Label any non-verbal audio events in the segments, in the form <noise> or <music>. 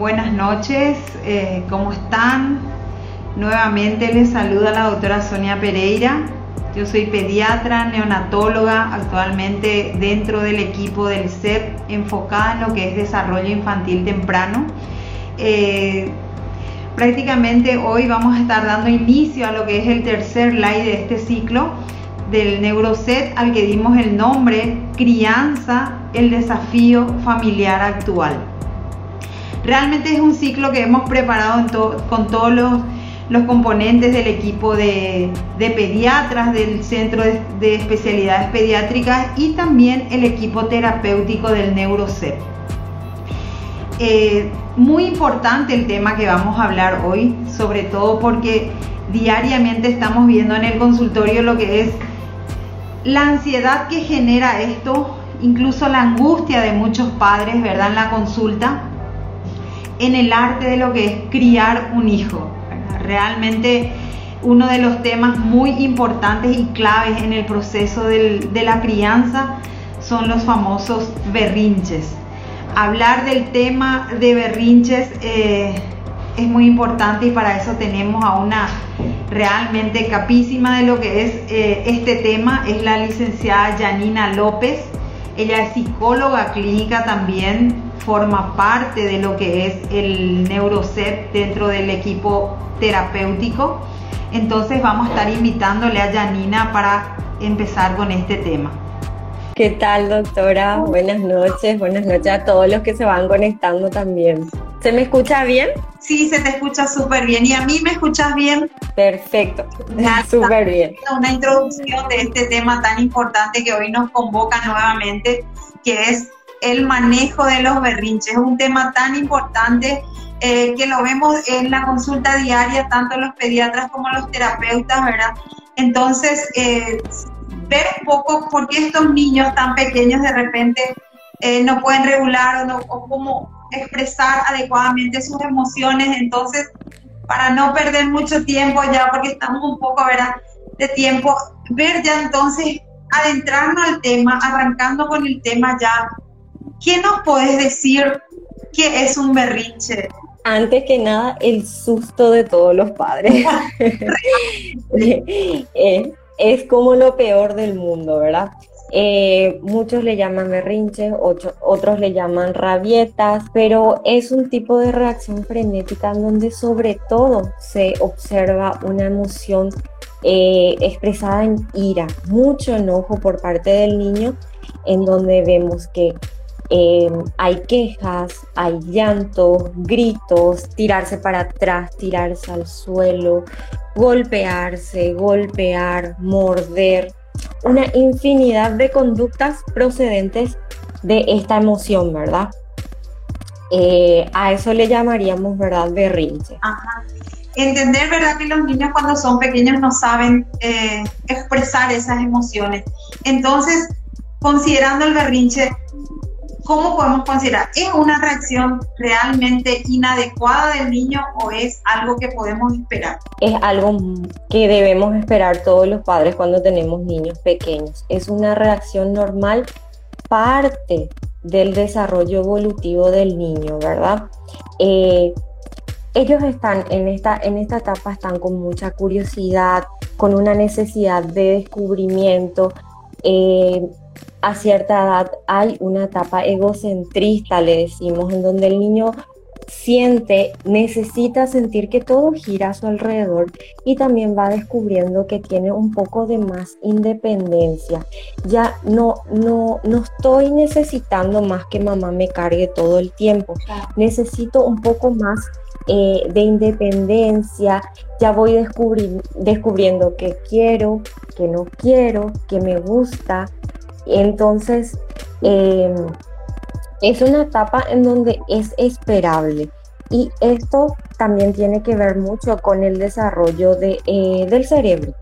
buenas noches, eh, ¿cómo están? Nuevamente les saluda la doctora Sonia Pereira. Yo soy pediatra, neonatóloga, actualmente dentro del equipo del CEP, enfocada en lo que es desarrollo infantil temprano. Eh, prácticamente hoy vamos a estar dando inicio a lo que es el tercer live de este ciclo del Neuroset al que dimos el nombre Crianza, el desafío familiar actual. Realmente es un ciclo que hemos preparado con todos los, componentes del equipo de, pediatras del Centro de, Especialidades Pediátricas y también el equipo terapéutico del Neurocep. Eh, muy importante el tema que vamos a hablar hoy, sobre todo porque diariamente estamos viendo en el consultorio lo que es la ansiedad que genera esto, incluso la angustia de muchos padres, ¿verdad? En la consulta, en el arte de lo que es criar un hijo. Realmente uno de los temas muy importantes y claves en el proceso de la crianza son los famosos berrinches. Hablar del tema de berrinches eh, es muy importante y para eso tenemos a una realmente capísima de lo que es eh, este tema, es la licenciada Janina López. Ella es psicóloga clínica también, forma parte de lo que es el NeuroCEP dentro del equipo terapéutico. Entonces vamos a estar invitándole a Janina para empezar con este tema. ¿Qué tal, doctora? Buenas noches, buenas noches a todos los que se van conectando también. ¿Se me escucha bien? Sí, se te escucha súper bien. ¿Y a mí me escuchas bien? Perfecto, súper bien. Una introducción de este tema tan importante que hoy nos convoca nuevamente, que es el manejo de los berrinches. Es un tema tan importante eh, que lo vemos en la consulta diaria, tanto los pediatras como los terapeutas, ¿verdad? Entonces, eh, ver un poco por qué estos niños tan pequeños de repente eh, no pueden regular o, no, o cómo expresar adecuadamente sus emociones. Entonces, para no perder mucho tiempo ya, porque estamos un poco, ¿verdad? De tiempo, ver ya entonces, adentrarnos al tema, arrancando con el tema ya. ¿Qué nos puedes decir que es un berrinche? Antes que nada, el susto de todos los padres. <laughs> <laughs> Es como lo peor del mundo, ¿verdad? Eh, muchos le llaman berrinches, otros le llaman rabietas, pero es un tipo de reacción frenética en donde sobre todo se observa una emoción eh, expresada en ira, mucho enojo por parte del niño, en donde vemos que eh, hay quejas, hay llantos, gritos, tirarse para atrás, tirarse al suelo, golpearse, golpear, morder, una infinidad de conductas procedentes de esta emoción, ¿verdad? Eh, a eso le llamaríamos, ¿verdad? Berrinche. Entender, ¿verdad? Que los niños cuando son pequeños no saben eh, expresar esas emociones. Entonces, considerando el berrinche, ¿cómo podemos considerar? ¿Es una reacción realmente inadecuada del niño o es algo que podemos esperar? Es algo que debemos esperar todos los padres cuando tenemos niños pequeños. Es una reacción normal, parte del desarrollo evolutivo del niño, ¿verdad? Eh, ellos están en esta, en esta etapa, están con mucha curiosidad, con una necesidad de descubrimiento. Eh, a cierta edad hay una etapa egocentrista, le decimos, en donde el niño siente, necesita sentir que todo gira a su alrededor y también va descubriendo que tiene un poco de más independencia. Ya no, no, no estoy necesitando más que mamá me cargue todo el tiempo. Necesito un poco más eh, de independencia. Ya voy descubriendo que quiero, que no quiero, que me gusta, entonces, em, es una etapa en donde es esperable. Y esto también tiene que ver mucho con el desarrollo eh, del cerebro.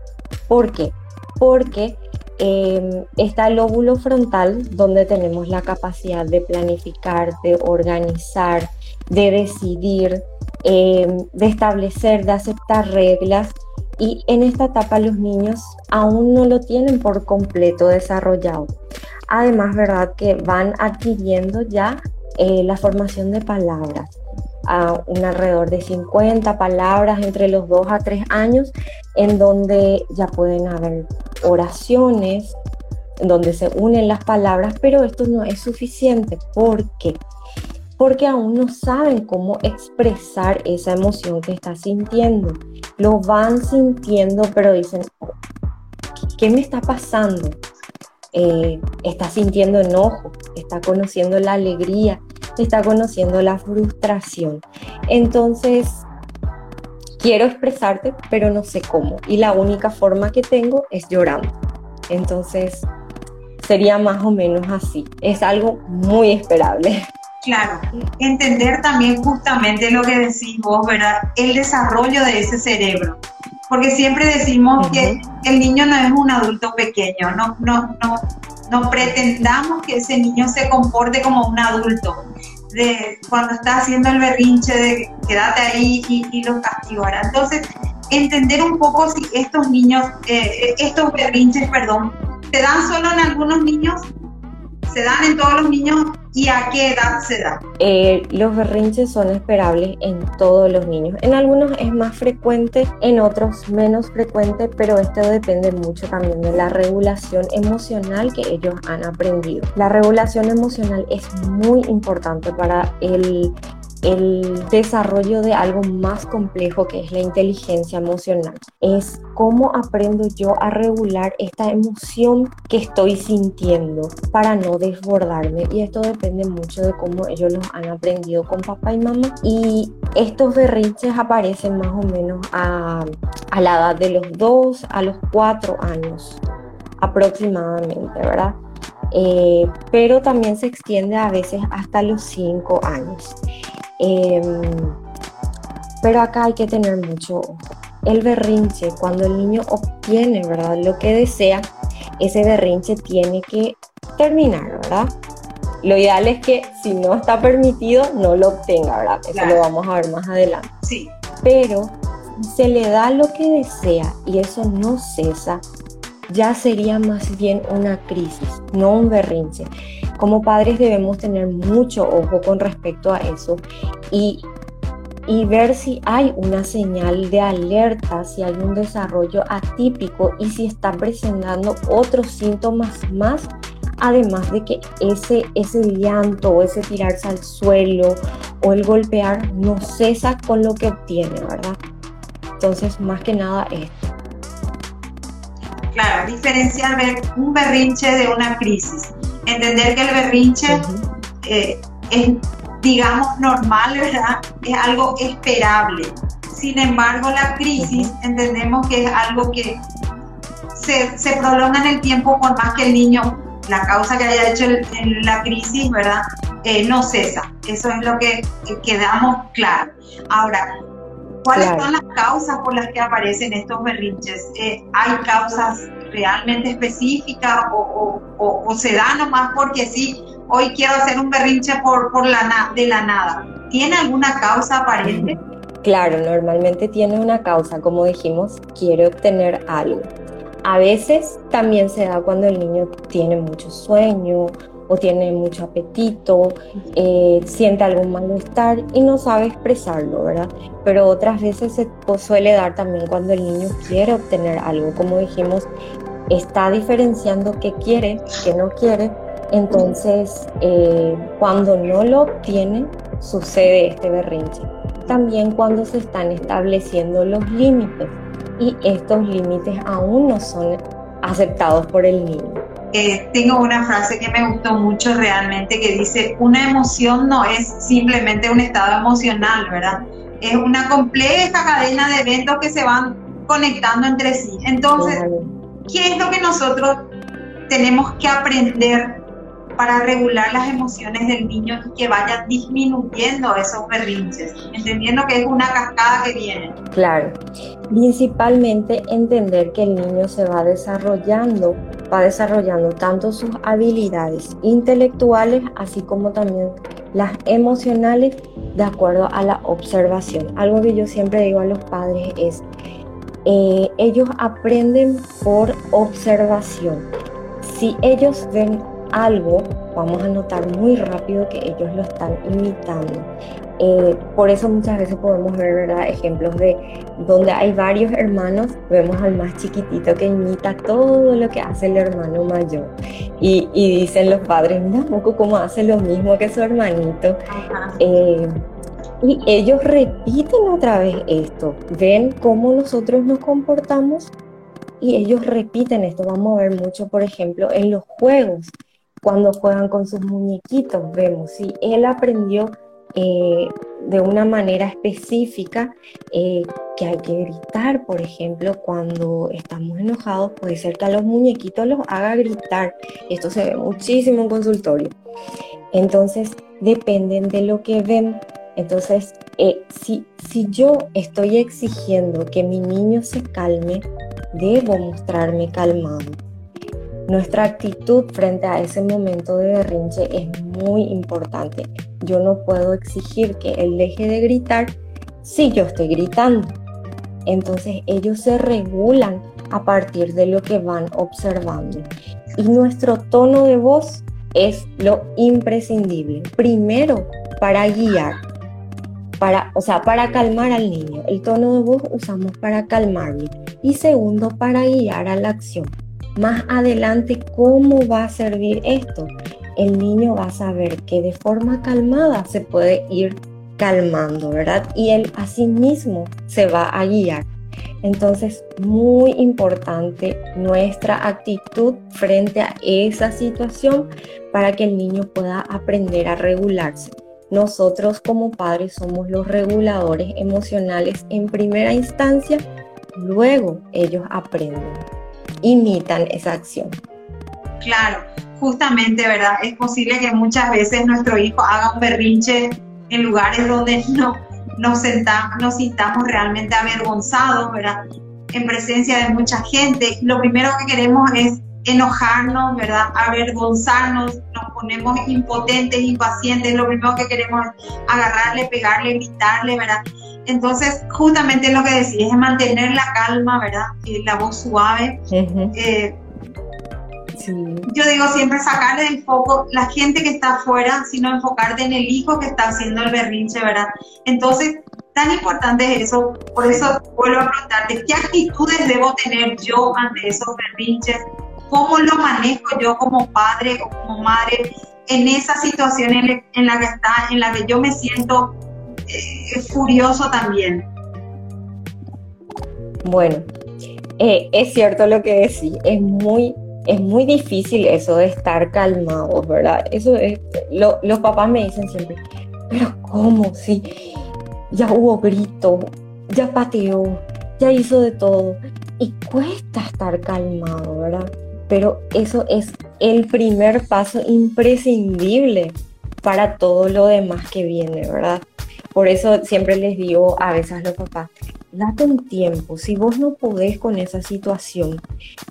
¿Por qué? Porque em, está el lóbulo frontal donde tenemos la capacidad de planificar, de organizar, de decidir, em, de establecer, de aceptar reglas y en esta etapa los niños aún no lo tienen por completo desarrollado. Además, ¿verdad? Que van adquiriendo ya eh, la formación de palabras. a un alrededor de 50 palabras entre los 2 a 3 años, en donde ya pueden haber oraciones, en donde se unen las palabras, pero esto no es suficiente. ¿Por qué? Porque aún no saben cómo expresar esa emoción que está sintiendo. Lo van sintiendo, pero dicen, ¿qué me está pasando? Eh, está sintiendo enojo, está conociendo la alegría, está conociendo la frustración. Entonces, quiero expresarte, pero no sé cómo. Y la única forma que tengo es llorando. Entonces, sería más o menos así. Es algo muy esperable. Claro, entender también justamente lo que decís vos, ¿verdad? El desarrollo de ese cerebro. Porque siempre decimos que el niño no es un adulto pequeño, no, no, no, no pretendamos que ese niño se comporte como un adulto de cuando está haciendo el berrinche de quédate ahí y, lo castigará. Entonces, entender un poco si estos niños, eh, estos berrinches, perdón, se dan solo en algunos niños ¿Se dan en todos los niños y a qué edad se dan? Eh, los berrinches son esperables en todos los niños. En algunos es más frecuente, en otros menos frecuente, pero esto depende mucho también de la regulación emocional que ellos han aprendido. La regulación emocional es muy importante para el el desarrollo de algo más complejo que es la inteligencia emocional. Es cómo aprendo yo a regular esta emoción que estoy sintiendo para no desbordarme. Y esto depende mucho de cómo ellos lo han aprendido con papá y mamá. Y estos berrinches aparecen más o menos a, a la edad de los 2 a los 4 años aproximadamente, ¿verdad? Eh, pero también se extiende a veces hasta los 5 años. Em, pero acá hay que tener mucho ojo. El berrinche, cuando el niño obtiene, ¿verdad? Lo que desea, ese berrinche tiene que terminar, ¿verdad? Lo ideal es que si no está permitido, no lo obtenga, ¿verdad? Eso lo vamos a ver más adelante. Sí. Pero se le da lo que desea y eso no cesa, ya sería más bien una crisis, no un berrinche. Como padres debemos tener mucho ojo con respecto a eso y, y ver si hay una señal de alerta, si hay un desarrollo atípico y si está presentando otros síntomas más además de que ese, ese llanto o ese tirarse al suelo o el golpear no cesa con lo que obtiene, ¿verdad? Entonces, más que nada esto. Claro, diferenciar un berrinche de una crisis entender que el berrinche eh, es, digamos, normal, ¿verdad? Es algo esperable. Sin embargo, la crisis entendemos que es algo que se, se, prolonga en el tiempo por más que el niño, la causa que haya hecho en la crisis, ¿verdad? Eh, no cesa. Eso es lo que, quedamos claro. Ahora, ¿cuáles son las causas por las que aparecen estos berrinches? Eh, ¿Hay causas realmente específica o, o, se da nomás porque sí, hoy quiero hacer un berrinche por, por la de la nada. ¿Tiene alguna causa aparente? Claro, normalmente tiene una causa, como dijimos, quiere obtener algo. A veces también se da cuando el niño tiene mucho sueño o tiene mucho apetito, eh, siente algún malestar y no sabe expresarlo, ¿verdad? Pero otras veces se suele dar también cuando el niño quiere obtener algo, como dijimos, está diferenciando qué quiere, qué no quiere, entonces eh, cuando no lo obtiene sucede este berrinche. También cuando se están estableciendo los límites y estos límites aún no son aceptados por el niño. Eh, tengo una frase que me gustó mucho realmente que dice, una emoción no es simplemente un estado emocional, ¿verdad? Es una compleja cadena de eventos que se van conectando entre sí. Entonces, ¿qué es lo que nosotros tenemos que aprender para regular las emociones del niño y que vaya disminuyendo esos berrinches, entendiendo que es una cascada que viene. Claro, principalmente entender que el niño se va desarrollando, va desarrollando tanto sus habilidades intelectuales, así como también las emocionales, de acuerdo a la observación. Algo que yo siempre digo a los padres es, eh, ellos aprenden por observación. Si ellos ven algo vamos a notar muy rápido que ellos lo están imitando. Eh, por eso muchas veces podemos ver ¿verdad? ejemplos de donde hay varios hermanos, vemos al más chiquitito que imita todo lo que hace el hermano mayor. Y, y dicen los padres, mira, poco como hace lo mismo que su hermanito. Eh, y ellos repiten otra vez esto, ven cómo nosotros nos comportamos y ellos repiten esto. Vamos a ver mucho, por ejemplo, en los juegos, cuando juegan con sus muñequitos, vemos, si él aprendió eh, de una manera específica eh, que hay que gritar, por ejemplo, cuando estamos enojados, puede ser que a los muñequitos los haga gritar. Esto se ve muchísimo en consultorio. Entonces, dependen de lo que ven. Entonces, eh, si, si yo estoy exigiendo que mi niño se calme, debo mostrarme calmado. Nuestra actitud frente a ese momento de berrinche es muy importante. Yo no puedo exigir que él deje de gritar si yo estoy gritando. Entonces ellos se regulan a partir de lo que van observando. Y nuestro tono de voz es lo imprescindible. Primero, para guiar, para, o sea, para calmar al niño. El tono de voz usamos para calmarlo. Y segundo, para guiar a la acción. Más adelante, ¿cómo va a servir esto? El niño va a saber que de forma calmada se puede ir calmando, ¿verdad? Y él a sí mismo se va a guiar. Entonces, muy importante nuestra actitud frente a esa situación para que el niño pueda aprender a regularse. Nosotros como padres somos los reguladores emocionales en primera instancia, luego ellos aprenden imitan esa acción. Claro, justamente, ¿verdad? Es posible que muchas veces nuestro hijo haga un berrinche en lugares donde no nos, sentamos, nos sintamos realmente avergonzados, ¿verdad? En presencia de mucha gente. Lo primero que queremos es enojarnos, ¿verdad? Avergonzarnos, nos ponemos impotentes, impacientes, lo primero que queremos es agarrarle, pegarle, gritarle, ¿verdad? Entonces, justamente lo que decís es mantener la calma, ¿verdad? la voz suave. Eh, yo digo siempre sacarle del foco la gente que está afuera, sino enfocarte en el hijo que está haciendo el berrinche, ¿verdad? Entonces, tan importante es eso, por eso vuelvo a preguntarte, ¿qué actitudes debo tener yo ante esos berrinches? ¿Cómo lo manejo yo como padre o como madre en esa situación en la que está, en la que yo me siento es furioso también. Bueno, eh, es cierto lo que decís, es muy, es muy difícil eso de estar calmados, ¿verdad? Eso es, los papás me dicen siempre, pero ¿cómo? Si ya hubo grito, ya pateó, ya hizo de todo y cuesta estar calmado, ¿verdad? Pero eso es el primer paso imprescindible para todo lo demás que viene, ¿verdad? Por eso siempre les digo a veces a los papás, date un tiempo, si vos no podés con esa situación,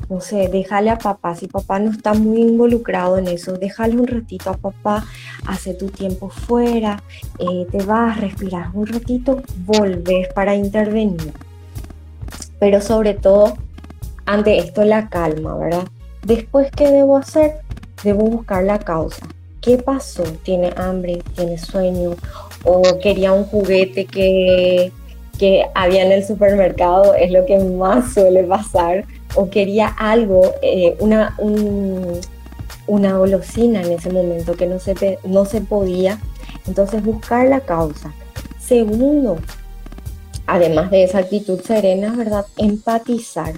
no sé, déjale a papá, si papá no está muy involucrado en eso, déjale un ratito a papá, hace tu tiempo fuera, eh, te vas, respiras un ratito, volvés para intervenir. Pero sobre todo, ante esto la calma, ¿verdad? Después, ¿qué debo hacer? Debo buscar la causa. ¿Qué pasó? ¿Tiene hambre? ¿Tiene sueño? o quería un juguete que, que había en el supermercado, es lo que más suele pasar, o quería algo, eh, una, una golosina en ese momento que no se, no se podía. Entonces buscar la causa. Segundo, además de esa actitud serena, ¿verdad? Empatizar.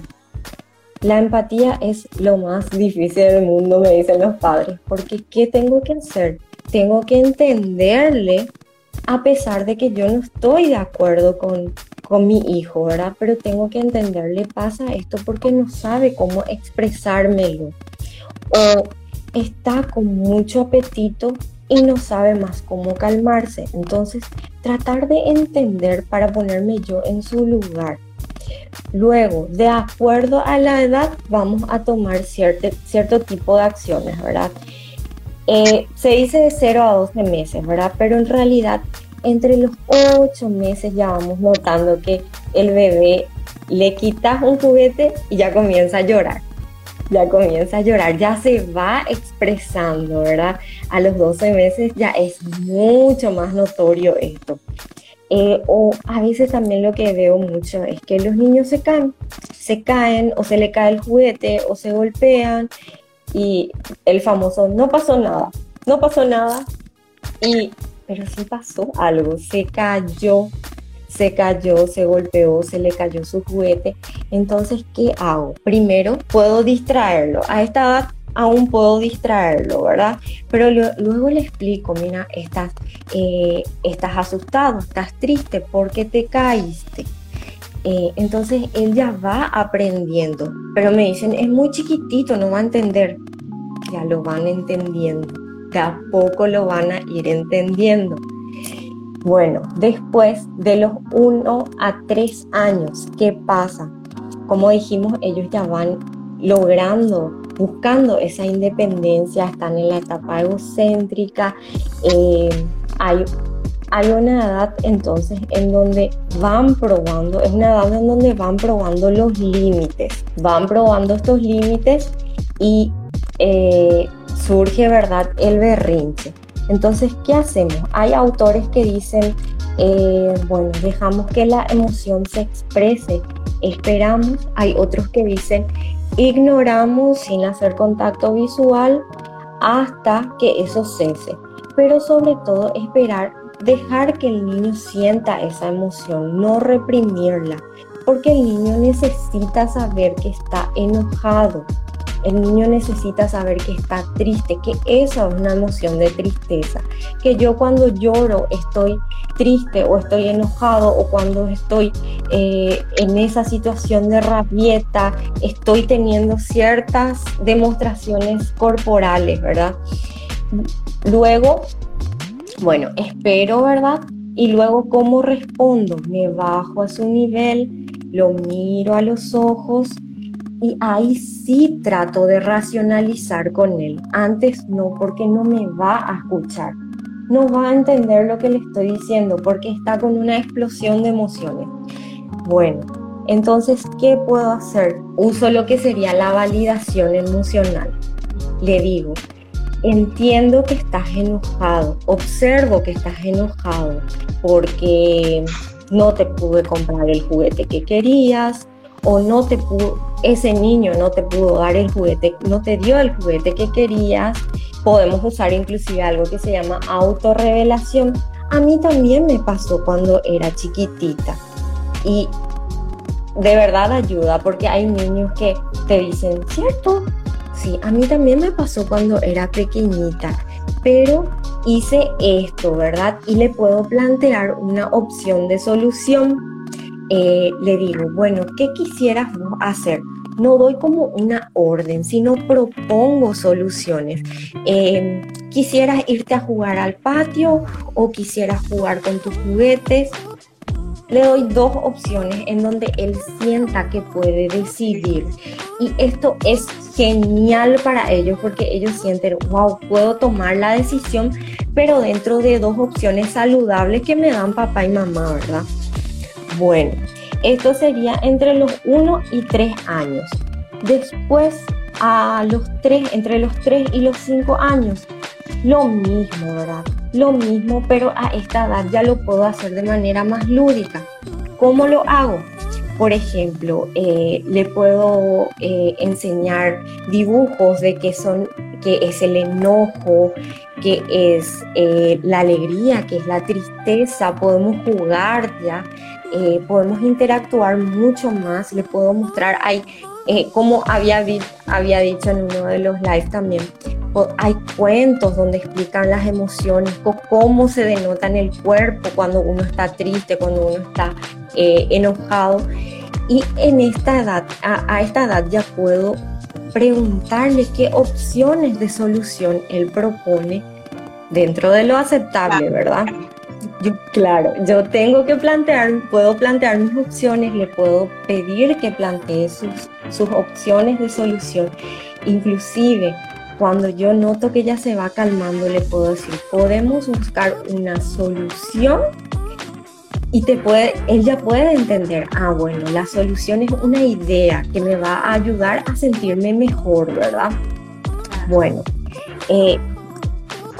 La empatía es lo más difícil del mundo, me dicen los padres, porque ¿qué tengo que hacer? Tengo que entenderle a pesar de que yo no estoy de acuerdo con, con mi hijo, ¿verdad? Pero tengo que entenderle pasa esto porque no sabe cómo expresármelo. O está con mucho apetito y no sabe más cómo calmarse. Entonces, tratar de entender para ponerme yo en su lugar. Luego, de acuerdo a la edad, vamos a tomar cierto, cierto tipo de acciones, ¿verdad? Eh, se dice de 0 a 12 meses, ¿verdad? Pero en realidad entre los 8 meses ya vamos notando que el bebé le quitas un juguete y ya comienza a llorar. ya comienza a llorar, ya se va expresando, ¿verdad? A los 12 meses ya es mucho más notorio esto. Eh, o a veces también lo que veo mucho es que los niños se caen, se caen o se le cae el juguete o se golpean y el famoso no pasó nada, no pasó nada y pero sí pasó algo, se cayó, se cayó, se golpeó, se le cayó su juguete. Entonces, ¿qué hago? Primero, puedo distraerlo. A esta edad aún puedo distraerlo, ¿verdad? Pero luego le explico, mira, estás, eh, estás asustado, estás triste porque te caíste. Eh, entonces él ya va aprendiendo, pero me dicen, es muy chiquitito, no va a entender. Ya lo van entendiendo, de a poco lo van a ir entendiendo. Bueno, después de los 1 a 3 años, ¿qué pasa? Como dijimos, ellos ya van logrando, buscando esa independencia, están en la etapa egocéntrica. Eh, hay, hay una edad entonces en donde van probando, es una edad en donde van probando los límites, van probando estos límites y eh, surge, ¿verdad?, el berrinche. Entonces, ¿qué hacemos? Hay autores que dicen, eh, bueno, dejamos que la emoción se exprese, esperamos. Hay otros que dicen, ignoramos sin hacer contacto visual hasta que eso cese. Pero sobre todo, esperar, dejar que el niño sienta esa emoción, no reprimirla, porque el niño necesita saber que está enojado, el niño necesita saber que está triste, que esa es una emoción de tristeza, que yo cuando lloro estoy triste o estoy enojado o cuando estoy eh, en esa situación de rabieta, estoy teniendo ciertas demostraciones corporales, ¿verdad? Luego, bueno, espero, ¿verdad? Y luego, ¿cómo respondo? Me bajo a su nivel, lo miro a los ojos y ahí sí trato de racionalizar con él. Antes no, porque no me va a escuchar. No va a entender lo que le estoy diciendo porque está con una explosión de emociones. Bueno, entonces, ¿qué puedo hacer? Uso lo que sería la validación emocional. Le digo, entiendo que estás enojado, observo que estás enojado porque no te pude comprar el juguete que querías, o no te pudo, ese niño no te pudo dar el juguete, no te dio el juguete que querías, podemos usar inclusive algo que se llama autorrevelación. A mí también me pasó cuando era chiquitita y de verdad ayuda porque hay niños que te dicen, ¿cierto? Sí, a mí también me pasó cuando era pequeñita, pero hice esto, ¿verdad? Y le puedo plantear una opción de solución eh, le digo, bueno, ¿qué quisieras hacer? No doy como una orden, sino propongo soluciones. Em, ¿Quisieras irte a jugar al patio o quisieras jugar con tus juguetes? Le doy dos opciones en donde él sienta que puede decidir. Y esto es genial para ellos porque ellos sienten, wow, puedo tomar la decisión, pero dentro de dos opciones saludables que me dan papá y mamá, ¿verdad? Bueno, esto sería entre los 1 y 3 años. Después, a los 3, entre los 3 y los 5 años, lo mismo, ¿verdad? Lo mismo, pero a esta edad ya lo puedo hacer de manera más lúdica. ¿Cómo lo hago? Por ejemplo, eh, le puedo eh, enseñar dibujos de qué son, que es el enojo, que es eh, la alegría, que es la tristeza. Podemos jugar ya eh, podemos interactuar mucho más, le puedo mostrar, hay, eh, como había, había dicho en uno de los lives también, hay cuentos donde explican las emociones, cómo se denota en el cuerpo cuando uno está triste, cuando uno está eh, enojado. Y en esta edad, a, a esta edad ya puedo preguntarle qué opciones de solución él propone dentro de lo aceptable, ¿verdad? Claro, yo tengo que plantear, puedo plantear mis opciones, le puedo pedir que plantee sus, sus opciones de solución. Inclusive, cuando yo noto que ya se va calmando, le puedo decir, podemos buscar una solución y te puede, él ya puede entender, ah, bueno, la solución es una idea que me va a ayudar a sentirme mejor, ¿verdad? Bueno, eh,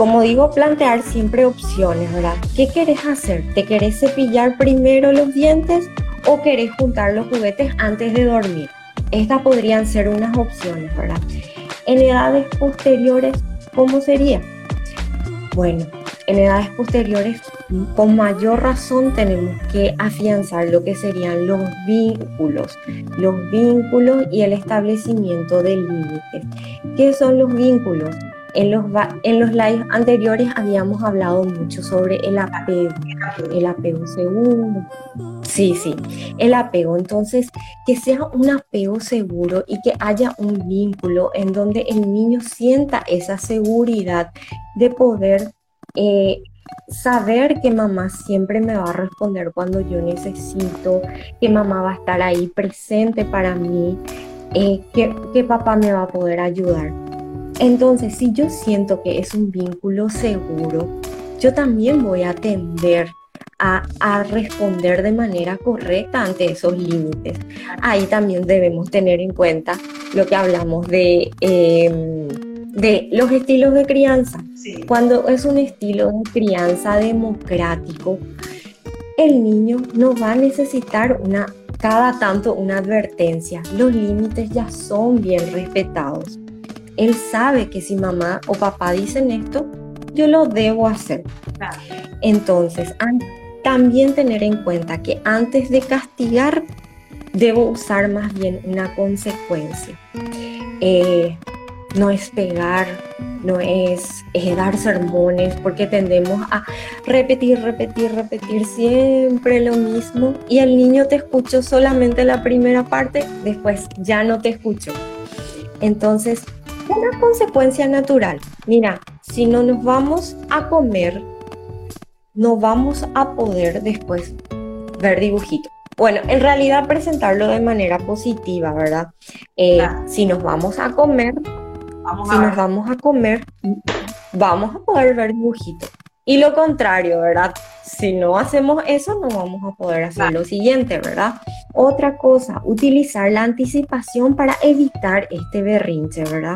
como digo, plantear siempre opciones, ¿verdad? ¿Qué querés hacer? ¿Te querés cepillar primero los dientes o querés juntar los juguetes antes de dormir? Estas podrían ser unas opciones, ¿verdad? En edades posteriores, ¿cómo sería? Bueno, en edades posteriores, con mayor razón tenemos que afianzar lo que serían los vínculos, los vínculos y el establecimiento de límites. ¿Qué son los vínculos? En los, en los lives anteriores habíamos hablado mucho sobre el apego, el apego seguro. Sí, sí, el apego. Entonces, que sea un apego seguro y que haya un vínculo en donde el niño sienta esa seguridad de poder eh, saber que mamá siempre me va a responder cuando yo necesito, que mamá va a estar ahí presente para mí, eh, que, que papá me va a poder ayudar. Entonces, si yo siento que es un vínculo seguro, yo también voy a tender a, responder de manera correcta ante esos límites. Ahí también debemos tener en cuenta lo que hablamos de, em, de los estilos de crianza. Cuando es un estilo de crianza democrático, el niño no va a necesitar una cada tanto una advertencia. Los límites ya son bien respetados él sabe que si mamá o papá dicen esto, yo lo debo hacer. Entonces, también tener en cuenta que antes de castigar, debo usar más bien una consecuencia. Eh, no es pegar, no es, es, dar sermones, porque tendemos a repetir, repetir, repetir siempre lo mismo y el niño te escuchó solamente la primera parte, después ya no te escuchó. Entonces, una consecuencia natural. Mira, si no nos vamos a comer, no vamos a poder después ver dibujitos. Bueno, en realidad presentarlo de manera positiva, ¿verdad? Eh, si nos vamos a comer, si nos vamos a comer, vamos a poder ver dibujitos. Y lo contrario, ¿verdad? Si no hacemos eso, no vamos a poder hacer lo siguiente, ¿verdad? Otra cosa, utilizar la anticipación para evitar este berrinche, ¿verdad?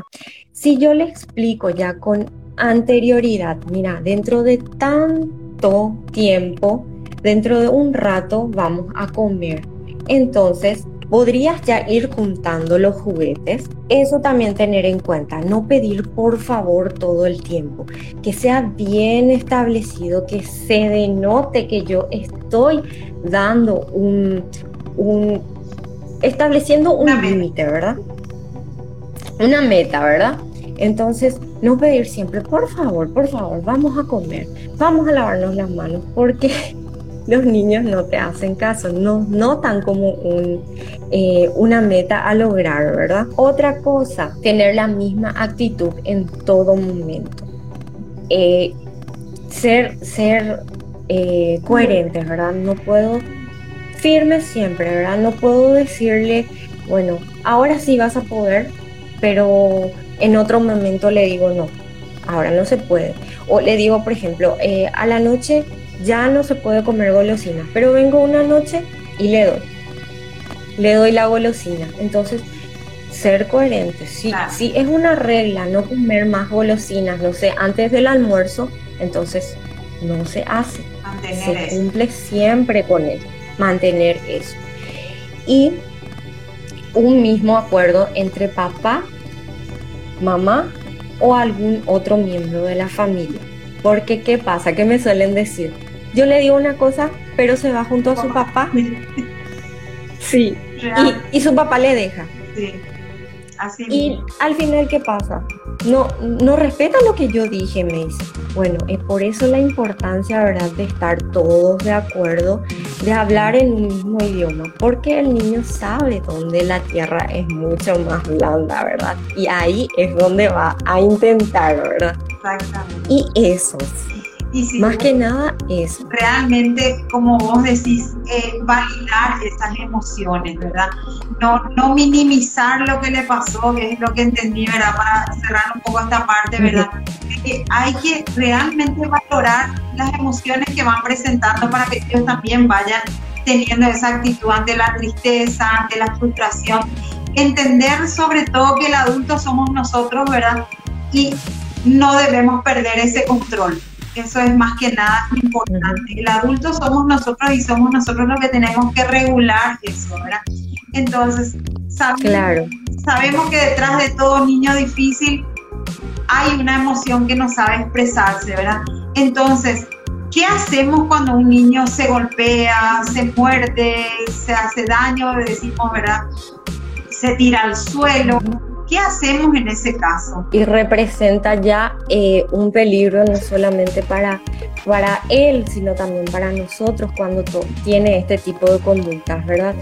Si yo le explico ya con anterioridad, mira, dentro de tanto tiempo, dentro de un rato vamos a comer. Entonces, podrías ya ir juntando los juguetes. Eso también tener en cuenta, no pedir por favor todo el tiempo, que sea bien establecido, que se denote que yo estoy dando un, un estableciendo un límite, ¿verdad? Una meta, ¿verdad? Entonces, no pedir siempre, por favor, por favor, vamos a comer, vamos a lavarnos las manos, porque los niños no te hacen caso, no notan como un, eh, una meta a lograr, ¿verdad? Otra cosa, tener la misma actitud en todo momento. Eh, ser ser eh, ¿verdad? No puedo firme siempre, ¿verdad? No puedo decirle, bueno, ahora sí vas a poder, pero en otro momento le digo no, ahora no se puede. O le digo, por ejemplo, a la noche ya no se puede comer golosina, pero vengo una noche y le doy. Le doy la golosina. Entonces, ser coherente. Si, si es una regla no comer más golosinas, no sé, antes del almuerzo, entonces no se hace. se cumple siempre con eso. Mantener eso. Y un mismo acuerdo entre papá, mamá o algún otro miembro de la familia. Porque, ¿qué pasa? ¿Qué me suelen decir? Yo le digo una cosa, pero se va junto a su papá. <laughs> Sí. Y, su papá le deja. Sí. Así y al final, ¿qué pasa? No, no respeta lo que yo dije, me dice. Bueno, es por eso la importancia, ¿verdad?, de estar todos de acuerdo, de hablar en un mismo idioma, porque el niño sabe dónde la tierra es mucho más blanda, ¿verdad? Y ahí es donde va a intentar, ¿verdad? Exactamente. Y eso, más que nada es realmente, como vos decís, eh, validar esas emociones, ¿verdad? No, no minimizar lo que le pasó, que es lo que entendí, ¿verdad? Para cerrar un poco esta parte, ¿verdad? que hay que realmente valorar las emociones que van presentando para que ellos también vayan teniendo esa actitud ante la tristeza, ante la frustración. Entender sobre todo que el adulto somos nosotros, ¿verdad? Y no debemos perder ese control. Eso es más que nada importante. El adulto somos nosotros y somos nosotros los que tenemos que regular eso, ¿verdad? Entonces, sabemos, sabemos que detrás de todo niño difícil hay una emoción que no sabe expresarse, ¿verdad? Entonces, ¿Qué hacemos cuando un niño se golpea, se muerde, se hace daño, decimos, ¿verdad? Se tira al suelo. ¿Qué hacemos en ese caso? Y representa ya eh, un peligro no solamente para, para él, sino también para nosotros cuando tiene este tipo de conductas, ¿verdad?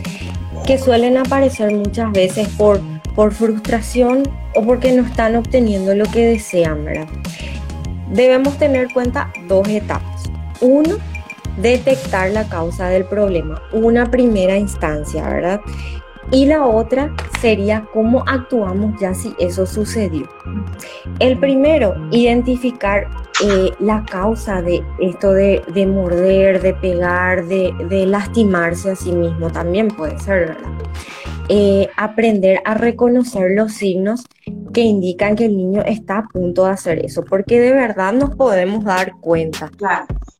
Que suelen aparecer muchas veces por, por frustración o porque no están obteniendo lo que desean, ¿verdad? Debemos tener en cuenta dos etapas. Uno, detectar la causa del problema, una primera instancia, ¿verdad? Y la otra sería cómo actuamos ya si eso sucedió. El primero, identificar eh, la causa de esto de, morder, de pegar, de, de, lastimarse a sí mismo, también puede ser, ¿verdad? Eh, aprender a reconocer los signos que indican que el niño está a punto de hacer eso, porque de verdad nos podemos dar cuenta.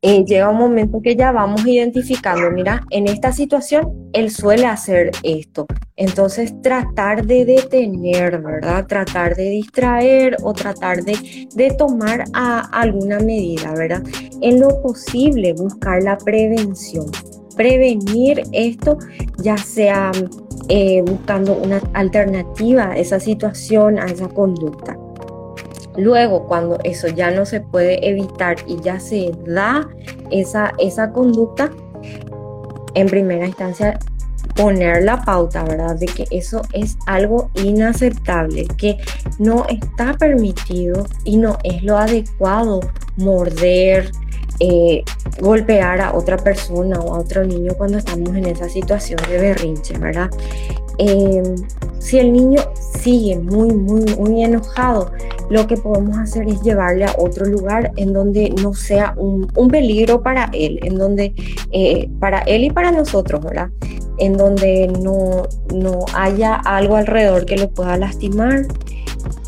Eh, llega un momento que ya vamos identificando, mira, en esta situación él suele hacer esto. Entonces tratar de detener, ¿verdad? Tratar de distraer o tratar de, tomar alguna medida, ¿verdad? En lo posible buscar la prevención prevenir esto, ya sea eh, buscando una alternativa a esa situación, a esa conducta. Luego, cuando eso ya no se puede evitar y ya se da esa, esa conducta, en primera instancia poner la pauta, ¿verdad? De que eso es algo inaceptable, que no está permitido y no es lo adecuado morder, eh, golpear a otra persona o a otro niño cuando estamos en esa situación de berrinche, ¿verdad? Em, si el niño sigue muy, muy, muy enojado, lo que podemos hacer es llevarle a otro lugar en donde no sea un, peligro para él, en donde, eh, para él y para nosotros, ¿verdad? En donde no, no haya algo alrededor que lo pueda lastimar.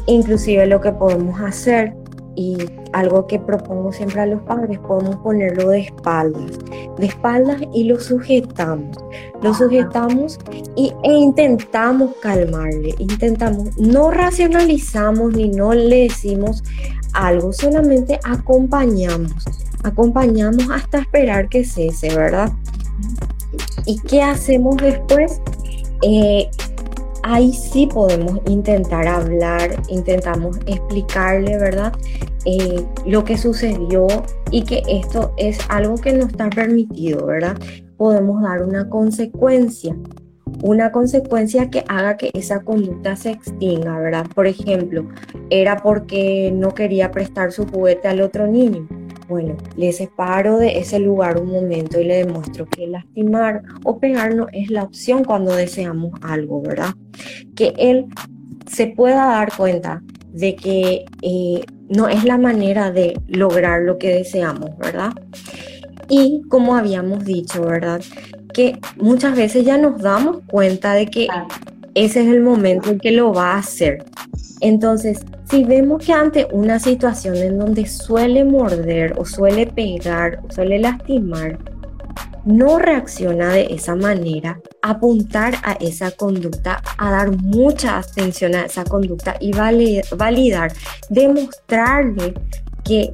Inclusive lo que podemos hacer y algo que propongo siempre a los padres, podemos ponerlo de espaldas, de espaldas y lo sujetamos, lo sujetamos y, e intentamos calmarle, intentamos, no racionalizamos ni no le decimos algo, solamente acompañamos, acompañamos hasta esperar que cese, ¿verdad? ¿Y qué hacemos después? Eh, ahí sí podemos intentar hablar, intentamos explicarle, ¿verdad? Eh, lo que sucedió y que esto es algo que no está permitido, ¿verdad? Podemos dar una consecuencia, una consecuencia que haga que esa conducta se extinga, ¿verdad? Por ejemplo, era porque no quería prestar su juguete al otro niño bueno, le separo de ese lugar un momento y le demuestro que lastimar o pegar no es la opción cuando deseamos algo, ¿verdad? Que él se pueda dar cuenta de que eh, no es la manera de lograr lo que deseamos, ¿verdad? Y como habíamos dicho, ¿verdad? Que muchas veces ya nos damos cuenta de que ese es el momento en que lo va a hacer. Entonces, si vemos que ante una situación en donde suele morder o suele pegar o suele lastimar, no reacciona de esa manera, apuntar a esa conducta, a dar mucha atención a esa conducta y validar, demostrarle que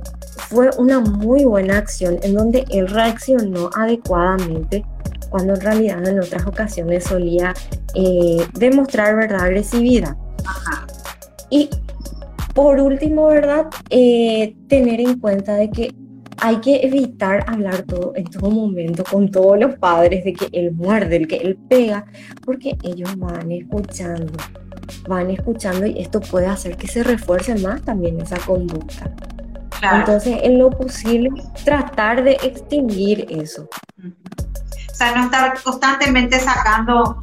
fue una muy buena acción en donde él reaccionó adecuadamente cuando en realidad en otras ocasiones solía eh, demostrar verdad agresividad. Y por último, ¿verdad? Eh, tener en cuenta de que hay que evitar hablar todo en todo momento con todos los padres de que él muerde, el que él pega, porque ellos van escuchando, van escuchando y esto puede hacer que se refuerce más también esa conducta. Entonces, en lo posible, tratar de extinguir eso. O sea, no estar constantemente sacando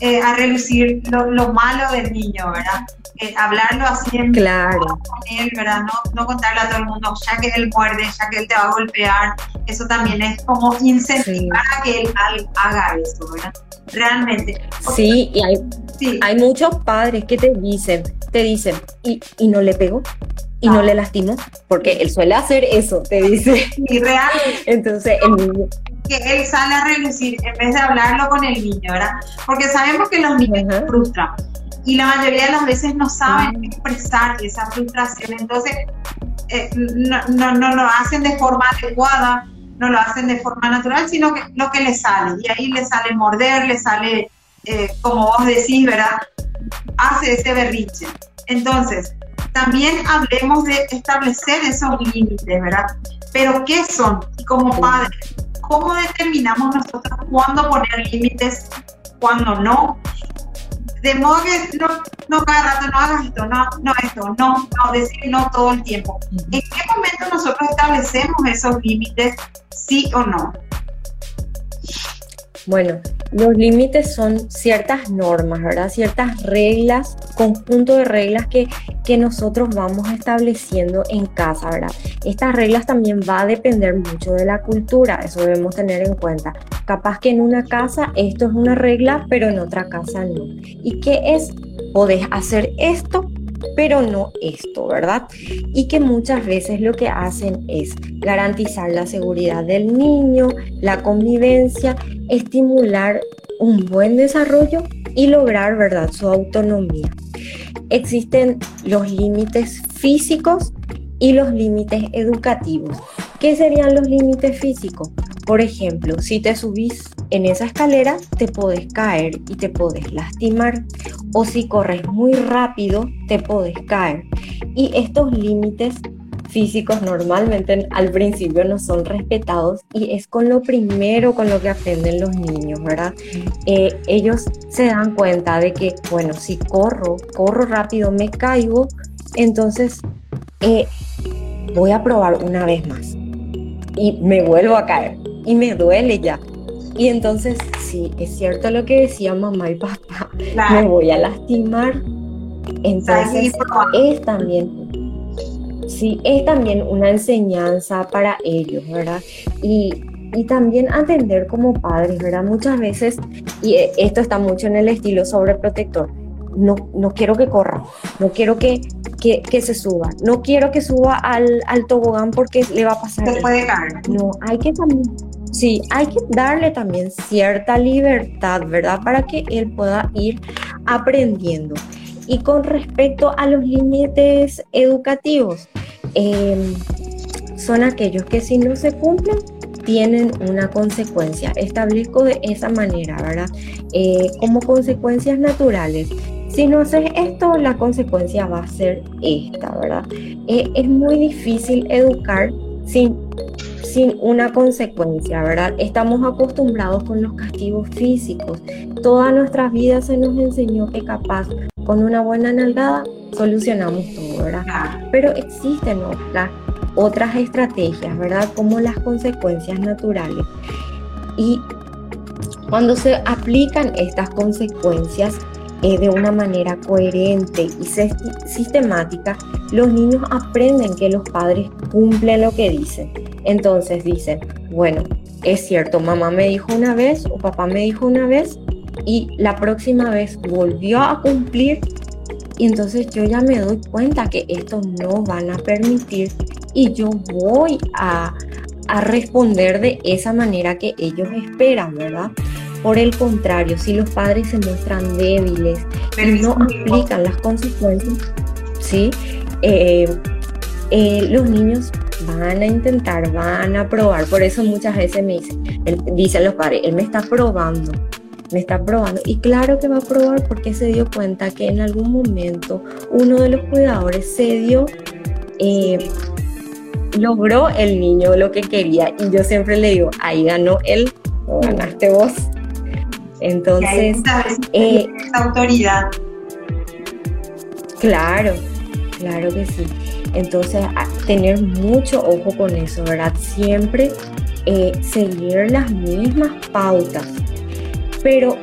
eh, a relucir lo, malo del niño, ¿verdad? Eh, hablarlo así en claro. con él, ¿verdad? No, no contarle a todo el mundo, ya que él muerde, ya que él te va a golpear, eso también es como incentivar a que él haga eso, ¿verdad? Realmente. Sí, y hay, hay muchos padres que te dicen, te dicen, ¿y, y no le pego? Y no le lastimó, porque él suele hacer eso, te dice. Y real. Entonces el niño. Que él sale a relucir en vez de hablarlo con el niño, ¿verdad? Porque sabemos que los niños se frustran y la mayoría de las veces no saben expresar esa frustración, entonces eh, no, no, no, lo hacen de forma adecuada, no lo hacen de forma natural, sino que lo que le sale, y ahí le sale morder, le sale, eh, como vos decís, ¿verdad? Hace ese berriche. Entonces, también hablemos de establecer esos límites, ¿verdad? Pero ¿qué son? Y como padres, ¿cómo determinamos nosotros cuándo poner límites, cuándo no? De modo que no, no cada rato no hagas esto, no, no esto, no, no, decir no todo el tiempo. ¿En qué momento nosotros establecemos esos límites, sí o no? Bueno, los límites son ciertas normas, ¿verdad? Ciertas reglas, conjunto de reglas que, que nosotros vamos estableciendo en casa, ¿verdad? Estas reglas también va a depender mucho de la cultura, eso debemos tener en cuenta. Capaz que en una casa esto es una regla, pero en otra casa no. ¿Y qué es? Podés hacer esto, pero no esto, ¿verdad? Y que muchas veces lo que hacen es garantizar la seguridad del niño, la convivencia, estimular un buen desarrollo y lograr, ¿verdad?, su autonomía. Existen los límites físicos y los límites educativos. ¿Qué serían los límites físicos? Por ejemplo, si te subís en esa escalera, te podés caer y te podés lastimar. O si corres muy rápido, te podés caer. Y estos límites físicos normalmente al principio no son respetados y es con lo primero con lo que aprenden los niños, ¿verdad? Eh, ellos se dan cuenta de que, bueno, si corro, corro rápido, me caigo, entonces eh, voy a probar una vez más y me vuelvo a caer y me duele ya. Y entonces, sí, es cierto lo que decía mamá y papá, me voy a lastimar. Entonces, es también, sí, es también una enseñanza para ellos, ¿verdad? Y, y también atender como padres, ¿verdad? Muchas veces, y esto está mucho en el estilo sobreprotector, no, no quiero que corra, no quiero que, que, que, se suba, no quiero que suba al, al tobogán porque le va a pasar. Se puede caer. No, hay que también Sí, hay que darle también cierta libertad, ¿verdad? Para que él pueda ir aprendiendo. Y con respecto a los límites educativos, em, son aquellos que si no se cumplen, tienen una consecuencia. Establezco de esa manera, ¿verdad? Eh, como consecuencias naturales. Si no haces esto, la consecuencia va a ser esta, ¿verdad? Eh, es muy difícil educar sin sin una consecuencia, ¿verdad? Estamos acostumbrados con los castigos físicos. Toda nuestra vida se nos enseñó que capaz con una buena nalgada solucionamos todo, ¿verdad? Pero existen otras, otras estrategias, ¿verdad? Como las consecuencias naturales. Y cuando se aplican estas consecuencias, eh, de una manera coherente y sistemática, los niños aprenden que los padres cumplen lo que dicen. Entonces dicen, bueno, es cierto, mamá me dijo una vez o papá me dijo una vez y la próxima vez volvió a cumplir y entonces yo ya me doy cuenta que esto no van a permitir y yo voy a, a responder de esa manera que ellos esperan, ¿verdad? Por el contrario, si los padres se muestran débiles y no aplican las consecuencias, ¿sí? Eh, eh, los niños van a intentar, van a probar. Por eso muchas veces me dicen, dicen los padres, él me está probando, me está probando. Y claro que va a probar porque se dio cuenta que en algún momento uno de los cuidadores se dio, eh, logró el niño lo que quería. Y yo siempre le digo, ahí ganó él, ganaste vos. Entonces, eh, autoridad. Claro, claro que sí. Entonces, tener mucho ojo con eso, ¿verdad? Siempre eh, seguir las mismas pautas. Pero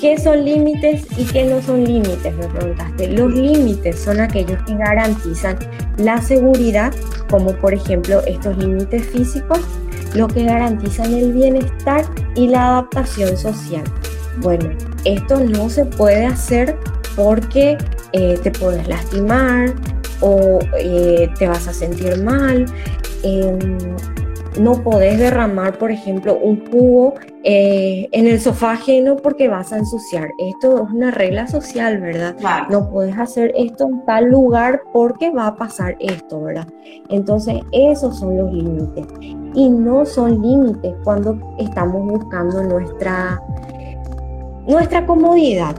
¿Qué son límites y qué no son límites? Me preguntaste. Los límites son aquellos que garantizan la seguridad, como por ejemplo estos límites físicos, lo que garantizan el bienestar y la adaptación social. Bueno, esto no se puede hacer porque eh, te puedes lastimar o eh, te vas a sentir mal. Em, no podés derramar, por ejemplo, un jugo eh, en el sofá ajeno porque vas a ensuciar. Esto es una regla social, ¿verdad? No puedes hacer esto en tal lugar porque va a pasar esto, ¿verdad? Entonces, esos son los límites. Y no son límites cuando estamos buscando nuestra, nuestra comodidad.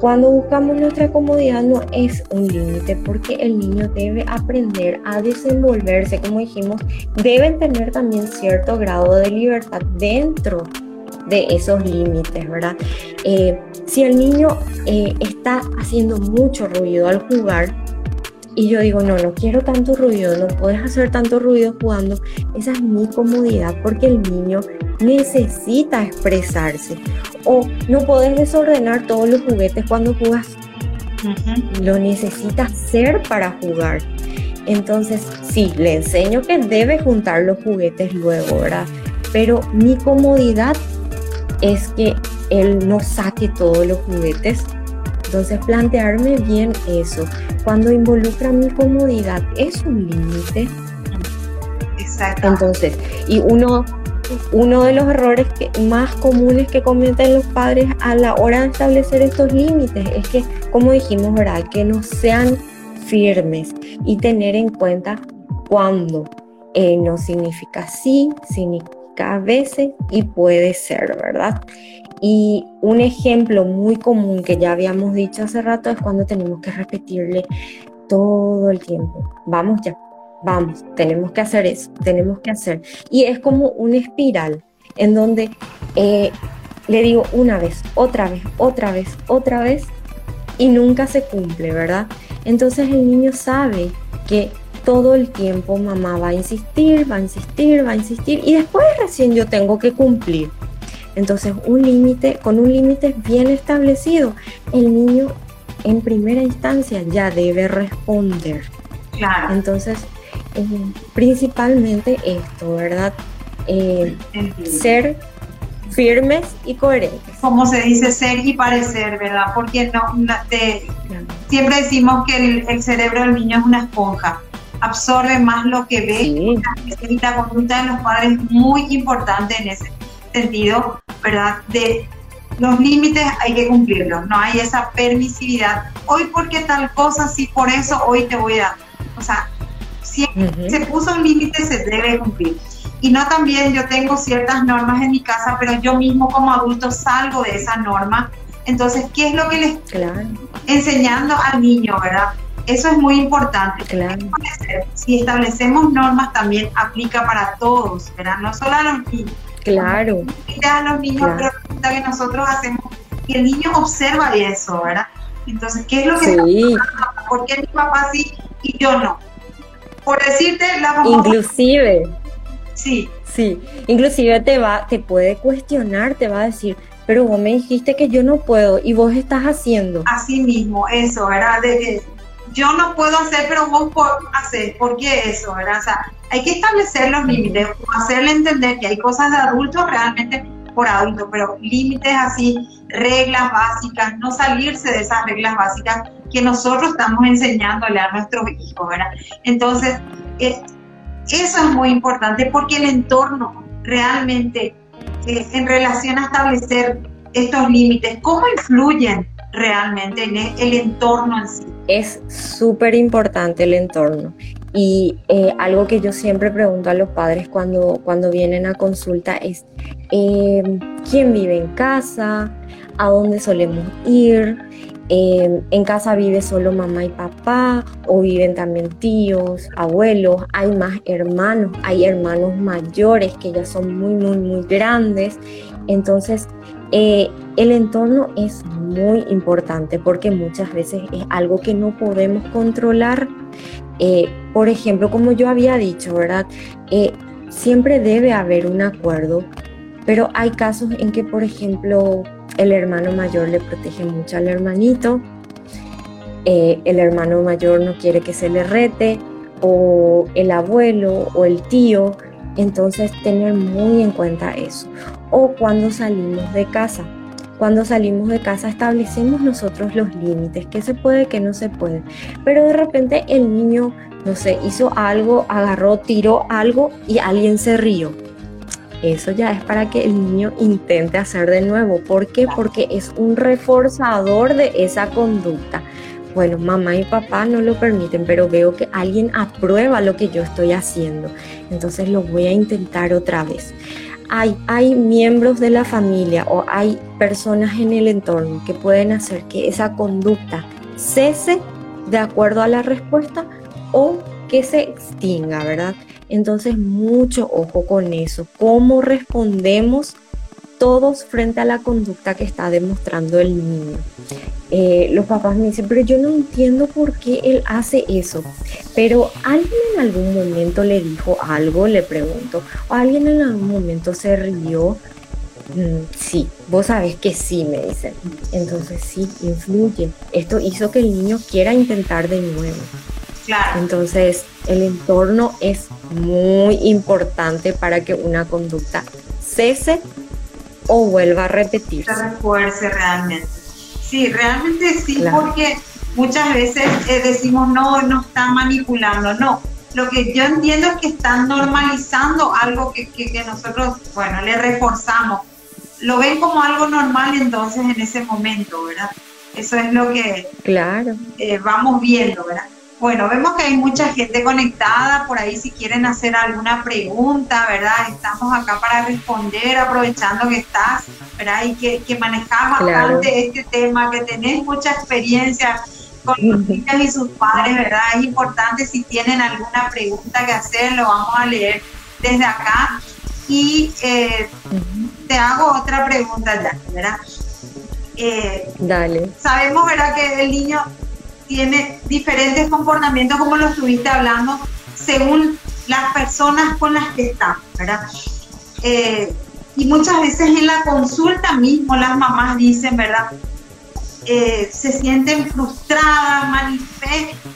Cuando buscamos nuestra comodidad no es un límite porque el niño debe aprender a desenvolverse, como dijimos, deben tener también cierto grado de libertad dentro de esos límites, ¿verdad? Eh, si el niño eh, está haciendo mucho ruido al jugar, y yo digo, no, no quiero tanto ruido, no puedes hacer tanto ruido jugando. Esa es mi comodidad porque el niño necesita expresarse. O no puedes desordenar todos los juguetes cuando jugas. Lo necesitas ser para jugar. Entonces, sí, le enseño que debe juntar los juguetes luego, ¿verdad? Pero mi comodidad es que él no saque todos los juguetes entonces, plantearme bien eso. Cuando involucra mi comodidad, es un límite. Exacto. Entonces, y uno, uno de los errores más comunes que cometen los padres a la hora de establecer estos límites es que, como dijimos, ¿verdad? Que no sean firmes y tener en cuenta cuándo. Eh, no significa sí, significa a veces y puede ser, ¿verdad? Y un ejemplo muy común que ya habíamos dicho hace rato es cuando tenemos que repetirle todo el tiempo, vamos ya, vamos, tenemos que hacer eso, tenemos que hacer. Y es como una espiral en donde eh, le digo una vez, otra vez, otra vez, otra vez y nunca se cumple, ¿verdad? Entonces el niño sabe que todo el tiempo mamá va a insistir, va a insistir, va a insistir y después recién yo tengo que cumplir. Entonces, un límite, con un límite bien establecido, el niño en primera instancia ya debe responder. Claro. Entonces, eh, principalmente esto, ¿verdad? Eh, ser firmes y coherentes. Como se dice, ser y parecer, ¿verdad? Porque no, siempre decimos que el, cerebro del niño es una esponja, absorbe más lo que ve y la conducta de los padres es muy importante en ese sentido, ¿verdad? De los límites hay que cumplirlos, no hay esa permisividad. Hoy porque tal cosa, sí, por eso hoy te voy a dar. O sea, si se puso un límite, se debe cumplir. Y no también yo tengo ciertas normas en mi casa, pero yo mismo como adulto salgo de esa norma. Entonces, ¿qué es lo que les claro. enseñando al niño, verdad? Eso es muy importante. Claro. Si establecemos normas, también aplica para todos, ¿verdad? No solo a los niños Claro. a los niños, pero que nosotros hacemos, y el niño observa eso, ¿verdad? Entonces, ¿qué es lo que sí. está ¿Por qué mi papá sí y yo no? Por decirte la mamá. Inclusive. Sí. Sí, inclusive te va, te puede cuestionar, te va a decir, pero vos me dijiste que yo no puedo y vos estás haciendo. Así mismo, eso, ¿verdad? De, yo no puedo hacer, pero vos hacer. ¿Por qué eso, verdad? O sea, hay que establecer los límites, hacerle entender que hay cosas de adultos realmente por adultos, pero límites así, reglas básicas, no salirse de esas reglas básicas que nosotros estamos enseñándole a nuestros hijos, ¿verdad? Entonces, eh, eso es muy importante porque el entorno realmente, eh, en relación a establecer estos límites, ¿cómo influyen realmente en el entorno en sí? Es súper importante el entorno y eh, algo que yo siempre pregunto a los padres cuando, cuando vienen a consulta es, em, ¿quién vive en casa? ¿A dónde solemos ir? Em, ¿En casa vive solo mamá y papá? ¿O viven también tíos, abuelos? ¿Hay más hermanos? ¿Hay hermanos mayores que ya son muy, muy, muy grandes? Entonces, eh, el entorno es muy importante porque muchas veces es algo que no podemos controlar eh, por ejemplo, como yo había dicho, ¿verdad? Eh, siempre debe haber un acuerdo, pero hay casos en que, por ejemplo, el hermano mayor le protege mucho al hermanito, el hermano mayor no quiere que se le rete, o el abuelo o el tío, entonces tener muy en cuenta eso. O cuando salimos de casa. Cuando salimos de casa establecemos nosotros los límites, qué se puede, qué no se puede. Pero de repente el niño, no sé, hizo algo, agarró, tiró algo y alguien se rió. Eso ya es para que el niño intente hacer de nuevo. ¿Por qué? Porque es un reforzador de esa conducta. Bueno, mamá y papá no lo permiten, pero veo que alguien aprueba lo que yo estoy haciendo. Entonces lo voy a intentar otra vez hay, hay miembros de la familia o hay personas en el entorno que pueden hacer que esa conducta cese de acuerdo a la respuesta o que se extinga, ¿verdad? Entonces, mucho ojo con eso. ¿Cómo respondemos todos frente a la conducta que está demostrando el niño? Eh, los papás me dicen, pero yo no entiendo por qué él hace eso. Pero alguien en algún momento le dijo algo, le pregunto, o alguien en algún momento se rió. Mm, sí, vos sabés que sí, me dicen. Entonces sí, influye. Esto hizo que el niño quiera intentar de nuevo. Claro. Entonces, el entorno es muy importante para que una conducta cese o vuelva a repetirse. Se refuerce realmente. Sí, realmente sí, porque muchas veces eh, decimos, no, no están manipulando, no. Lo que yo entiendo es que están normalizando algo que, que, nosotros, bueno, le reforzamos. Lo ven como algo normal entonces en ese momento, ¿verdad? Eso es lo que claro. Eh, vamos viendo, ¿verdad? Bueno, vemos que hay mucha gente conectada por ahí si quieren hacer alguna pregunta, ¿verdad? Estamos acá para responder, aprovechando que estás, ¿verdad? Y que, que manejas bastante este tema, que tenés mucha experiencia con los niños y sus padres, ¿verdad? Es importante si tienen alguna pregunta que hacer, lo vamos a leer desde acá. Y eh, te hago otra pregunta ya, ¿verdad? Eh, Dale. Sabemos, ¿verdad? Que el niño tiene diferentes comportamientos, como lo estuviste hablando, según las personas con las que está, ¿verdad? Eh, y muchas veces en la consulta mismo las mamás dicen, ¿verdad? Eh, se sienten frustradas,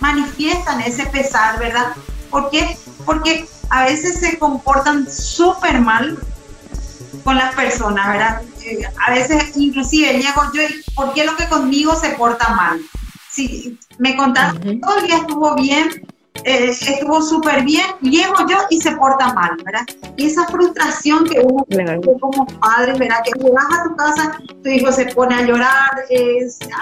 manifiestan ese pesar, ¿verdad? ¿Por qué? Porque a veces se comportan súper mal con las personas, ¿verdad? Eh, a veces inclusive llego yo, ¿por qué lo que conmigo se porta mal? Si me contaste todo el día estuvo bien, eh, estuvo súper bien, llego yo y se porta mal, ¿verdad? Y esa frustración que uno tiene como padre, ¿verdad? Que llegas a tu casa, tu hijo se pone a llorar,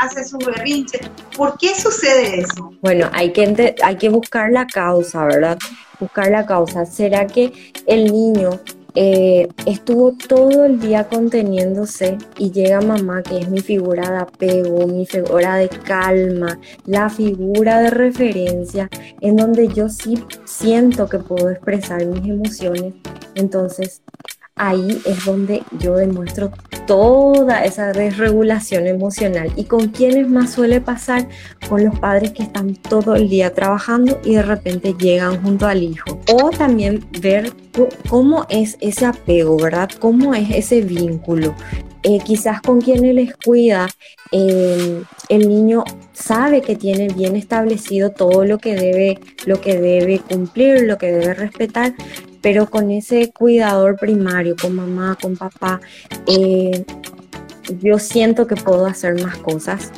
hace su berrinche. ¿Por qué sucede eso? Bueno, hay que, hay que buscar la causa, ¿verdad? Buscar la causa. ¿Será que el niño eh, estuvo todo el día conteniéndose y llega mamá, que es mi figura de apego, mi figura de calma, la figura de referencia, en donde yo sí siento que puedo expresar mis emociones. Entonces, ahí es donde yo demuestro toda esa desregulación emocional. ¿Y con quiénes más suele pasar? Con los padres que están todo el día trabajando y de repente llegan junto al hijo. O también ver cómo es ese apego, ¿verdad? ¿Cómo es ese vínculo? Eh, quizás con quienes les cuida, eh, el niño sabe que tiene bien establecido todo lo que debe, lo que debe cumplir, lo que debe respetar, pero con ese cuidador primario, con mamá, con papá, eh, yo siento que puedo hacer más cosas,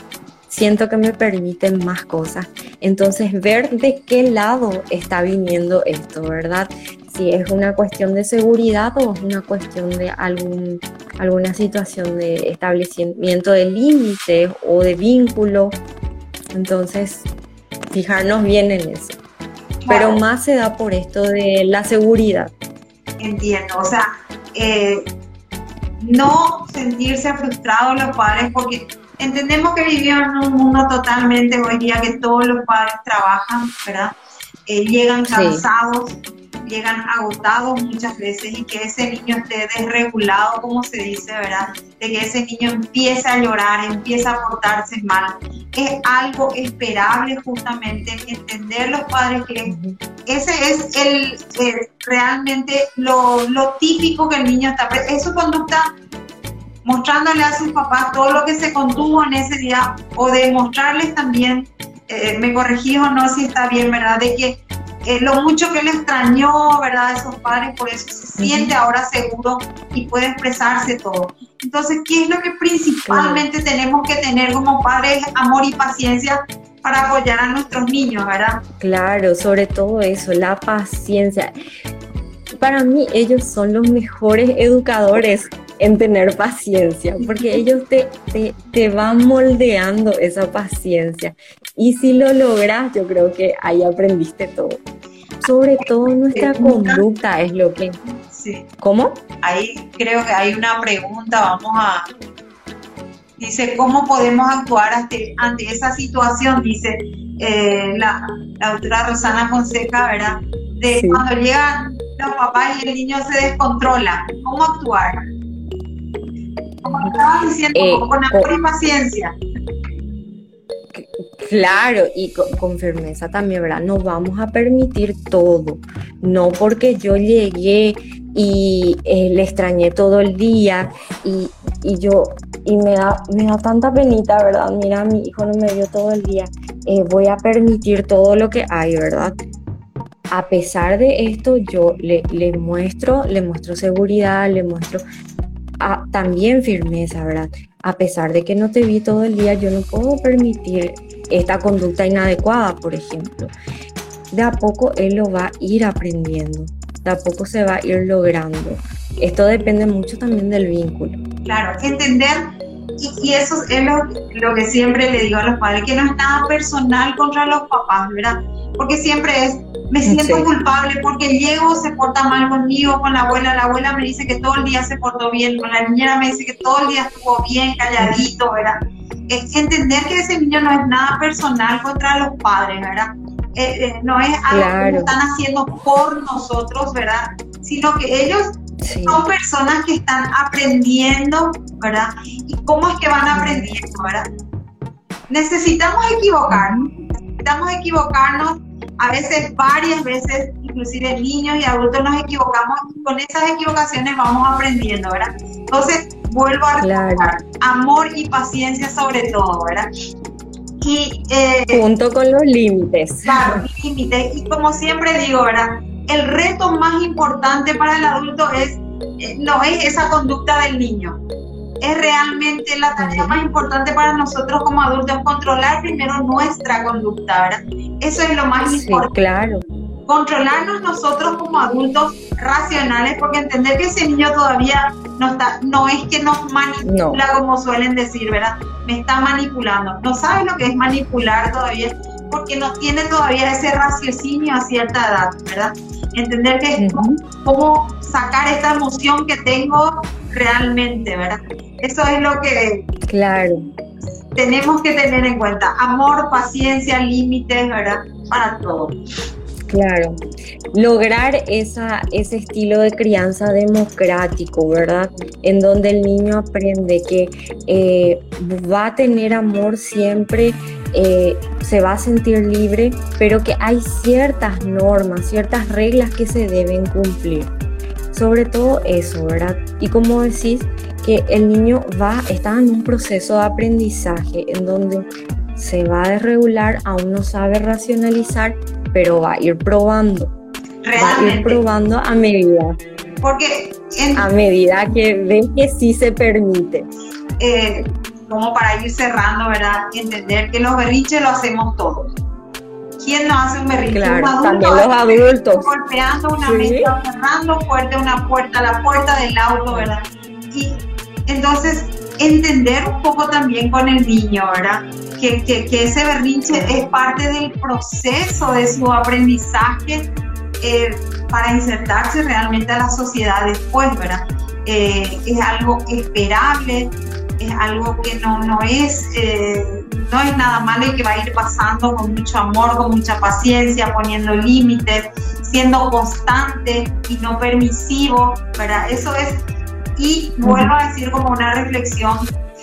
siento que me permiten más cosas. Entonces, ver de qué lado está viniendo esto, ¿verdad? Si es una cuestión de seguridad o es una cuestión de algún, alguna situación de establecimiento de límites o de vínculo. Entonces, fijarnos bien en eso pero más se da por esto de la seguridad. Entiendo, o sea, eh, no sentirse frustrados los padres porque entendemos que vivimos en un mundo totalmente hoy día que todos los padres trabajan, ¿verdad? Eh, llegan cansados, llegan agotados muchas veces y que ese niño esté desregulado, como se dice, ¿verdad? De que ese niño empiece a llorar, empiece a portarse mal. Es algo esperable justamente entender los padres que ese es el, realmente lo, lo, típico que el niño está, es su conducta mostrándole a sus papás todo lo que se contuvo en ese día o de mostrarles también, eh, me corregí o no si está bien, ¿verdad? De que eh, lo mucho que le extrañó, ¿verdad? A esos padres, por eso se siente ahora seguro y puede expresarse todo. Entonces, ¿qué es lo que principalmente tenemos que tener como padres? Amor y paciencia para apoyar a nuestros niños, ¿verdad? Claro, sobre todo eso, la paciencia. Para mí ellos son los mejores educadores en tener paciencia, porque ellos te, te, te, van moldeando esa paciencia. Y si lo logras, yo creo que ahí aprendiste todo. Sobre todo nuestra conducta es lo que... Sí. ¿Cómo? Ahí creo que hay una pregunta, vamos a... Dice, ¿cómo podemos actuar ante, ante esa situación? Dice eh, la, la doctora Rosana Fonseca, ¿verdad? De cuando llegan los papás y el niño se descontrola, ¿cómo actuar? Como estabas diciendo, Eh, con amor y paciencia. Claro, y con, firmeza también, ¿verdad? No vamos a permitir todo. No porque yo llegué y eh, le extrañé todo el día y, y yo, y me da, me da tanta penita, ¿verdad? Mira, mi hijo no me vio todo el día. Eh, voy a permitir todo lo que hay, ¿verdad? A pesar de esto, yo le, le muestro, le muestro seguridad, le muestro ah, también firmeza, ¿verdad? A pesar de que no te vi todo el día, yo no puedo permitir esta conducta inadecuada, por ejemplo. De a poco él lo va a ir aprendiendo, de a poco se va a ir logrando. Esto depende mucho también del vínculo. Claro, entender, y, y eso es lo, lo que siempre le digo a los padres, que no es nada personal contra los papás, ¿verdad? Porque siempre es, me siento Sí. culpable porque llego, se porta mal conmigo, con la abuela, la abuela me dice que todo el día se portó bien, con la niñera me dice que todo el día estuvo bien, calladito, ¿verdad? Es entender que ese niño no es nada personal contra los padres, ¿verdad? Eh, eh, no es algo que Claro. están haciendo por nosotros, ¿verdad? Sino que ellos Sí, son personas que están aprendiendo, ¿verdad? ¿Y cómo es que van aprendiendo, verdad? Necesitamos equivocarnos, necesitamos equivocarnos, a veces varias veces, inclusive niños y adultos nos equivocamos y con esas equivocaciones vamos aprendiendo, ¿verdad? Entonces, vuelvo a Claro. recordar, amor y paciencia sobre todo, ¿verdad? Y eh, junto con los límites. Claro, límites. Y como siempre digo, ¿verdad? El reto más importante para el adulto es, eh, no es esa conducta del niño. Es realmente la tarea más importante para nosotros como adultos, controlar primero nuestra conducta, ¿verdad? Eso es lo más Sí, importante claro. controlarnos nosotros como adultos racionales, porque entender que ese niño todavía no está, no es que nos manipula como suelen decir, ¿verdad? Me está manipulando. No sabe lo que es manipular todavía, porque no tiene todavía ese raciocinio a cierta edad, ¿verdad? Entender que es Ujú. cómo sacar esta emoción que tengo realmente, ¿verdad? Eso es lo que Claro. tenemos que tener en cuenta. Amor, paciencia, límites, ¿verdad? Para todo. Claro, lograr ese estilo de crianza democrático, ¿verdad? En donde el niño aprende que eh, va a tener amor siempre, eh, se va a sentir libre, pero que hay ciertas normas, ciertas reglas que se deben cumplir. Sobre todo eso, ¿verdad? Y como decís, que el niño va, está en un proceso de aprendizaje en donde se va a desregular, aún no sabe racionalizar, pero va a ir probando, va a ir Realmente. probando a medida, Porque en, a medida que ve que sí se permite. eh, como para ir cerrando, ¿verdad? Entender que los berrinches lo hacemos todos. ¿Quién no hace un berrinche? Claro, un adulto también los adultos. golpeando una Sí. mesa, cerrando fuerte una puerta, la puerta del auto, ¿verdad? Y entonces entender un poco también con el niño, ¿verdad? Que, que, que ese berrinche es parte del proceso de su aprendizaje eh, para insertarse realmente a la sociedad después, ¿verdad? Eh, es algo esperable, es algo que no, no es eh, no es nada malo y que va a ir pasando con mucho amor, con mucha paciencia, poniendo límites, siendo constante y no permisivo, ¿verdad? Eso es, y vuelvo a decir como una reflexión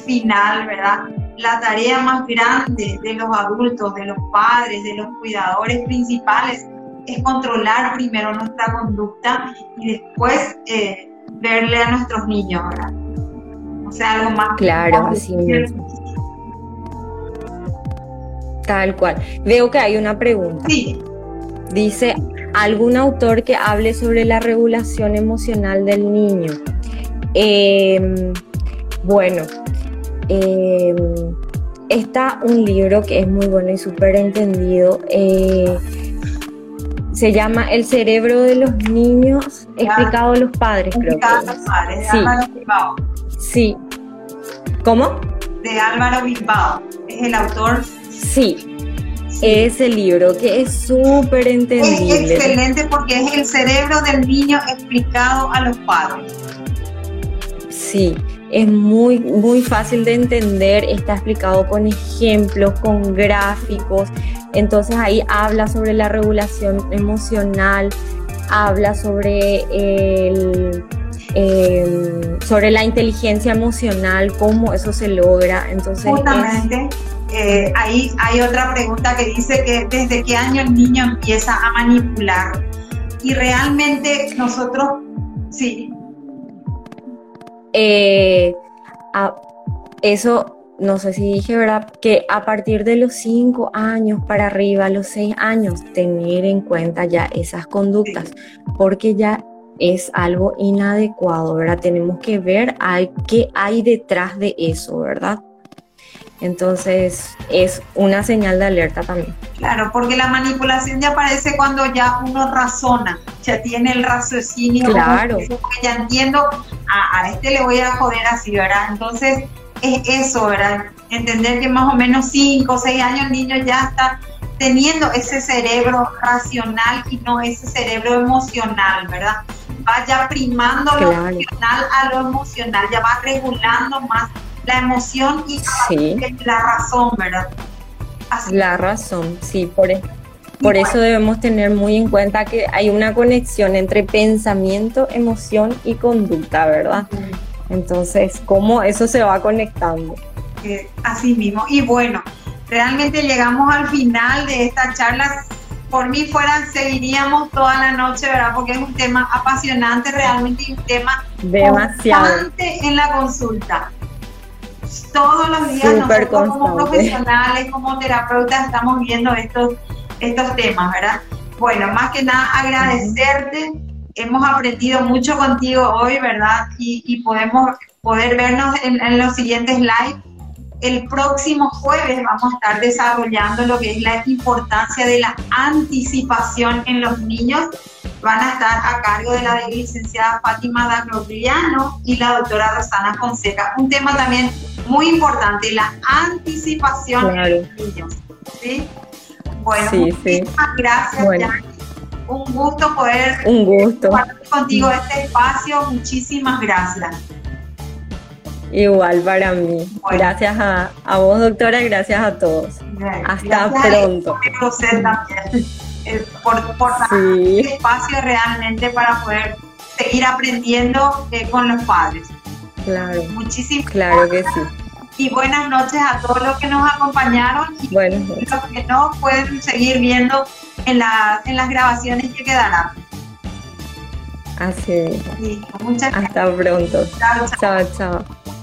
final, ¿verdad? La tarea más grande de los adultos, de los padres, de los cuidadores principales es controlar primero nuestra conducta y después eh, verle a nuestros niños, ¿verdad? O sea, algo más. Claro, así mismo. Tal cual. Veo que hay una pregunta. Sí. Dice, ¿algún autor que hable sobre la regulación emocional del niño? Em, bueno, em, está un libro que es muy bueno y súper entendido. Eh, se llama El cerebro de los niños, explicado a los padres, creo que. A los padres, de sí. Álvaro Bilbao. Sí. ¿Cómo? De Álvaro Bilbao. Es el autor. Sí. Ese libro que es súper entendible. Es excelente porque es el cerebro del niño explicado a los padres. Sí, es muy, muy fácil de entender, está explicado con ejemplos, con gráficos, entonces ahí habla sobre la regulación emocional, habla sobre el, em, sobre la inteligencia emocional, cómo eso se logra. Entonces, Justamente, eh, ahí hay otra pregunta que dice que desde qué año el niño empieza a manipular. Y realmente nosotros, sí, eh, eso, no sé si dije, ¿verdad? Que a partir de los 5 años para arriba, los 6 años, tener en cuenta ya esas conductas, porque ya es algo inadecuado, ¿verdad? Tenemos que ver qué hay detrás de eso, ¿verdad? Entonces es una señal de alerta también. Claro, porque la manipulación ya aparece cuando ya uno razona, ya tiene el raciocinio. Claro. ya entiendo, a, a, este le voy a joder así, ¿verdad? Entonces es eso, ¿verdad? Entender que más o menos 5 o 6 años el niño ya está teniendo ese cerebro racional y no ese cerebro emocional, ¿verdad? Va ya primando lo racional a lo emocional, ya va regulando más la emoción y la razón, ¿verdad? La razón, sí, por, e-, por eso debemos tener muy en cuenta que hay una conexión entre pensamiento, emoción y conducta, ¿verdad? Entonces, ¿cómo eso se va conectando? Eh, así mismo. Y bueno, realmente llegamos al final de esta charla. Por mí fuera, seguiríamos toda la noche, ¿verdad? Porque es un tema apasionante, realmente un tema demasiado en la consulta todos los días nosotros como profesionales, como terapeutas, estamos viendo estos, estos temas, ¿verdad? Bueno, más que nada agradecerte. Hemos aprendido mucho contigo hoy, ¿verdad? Y, podemos poder vernos en, los siguientes live. El próximo jueves vamos a estar desarrollando lo que es la importancia de la anticipación en los niños. Van a estar a cargo de la licenciada Fátima Dagrogliano y la doctora Rosana Fonseca. Un tema también muy importante, la anticipación de los niños. ¿sí? Bueno, muchísimas gracias, Un gusto poder Un gusto. compartir contigo este espacio. Muchísimas gracias. Igual para mí. Gracias a, a, vos, doctora, gracias a todos. Hasta pronto. Eh, por, por este espacio realmente para poder seguir aprendiendo eh, con los padres. Claro. Muchísimas Claro que sí. Y buenas noches a todos los que nos acompañaron y los que no pueden seguir viendo en, la, en las grabaciones que quedarán. Así es. Muchas Hasta pronto. chao. chao. chao.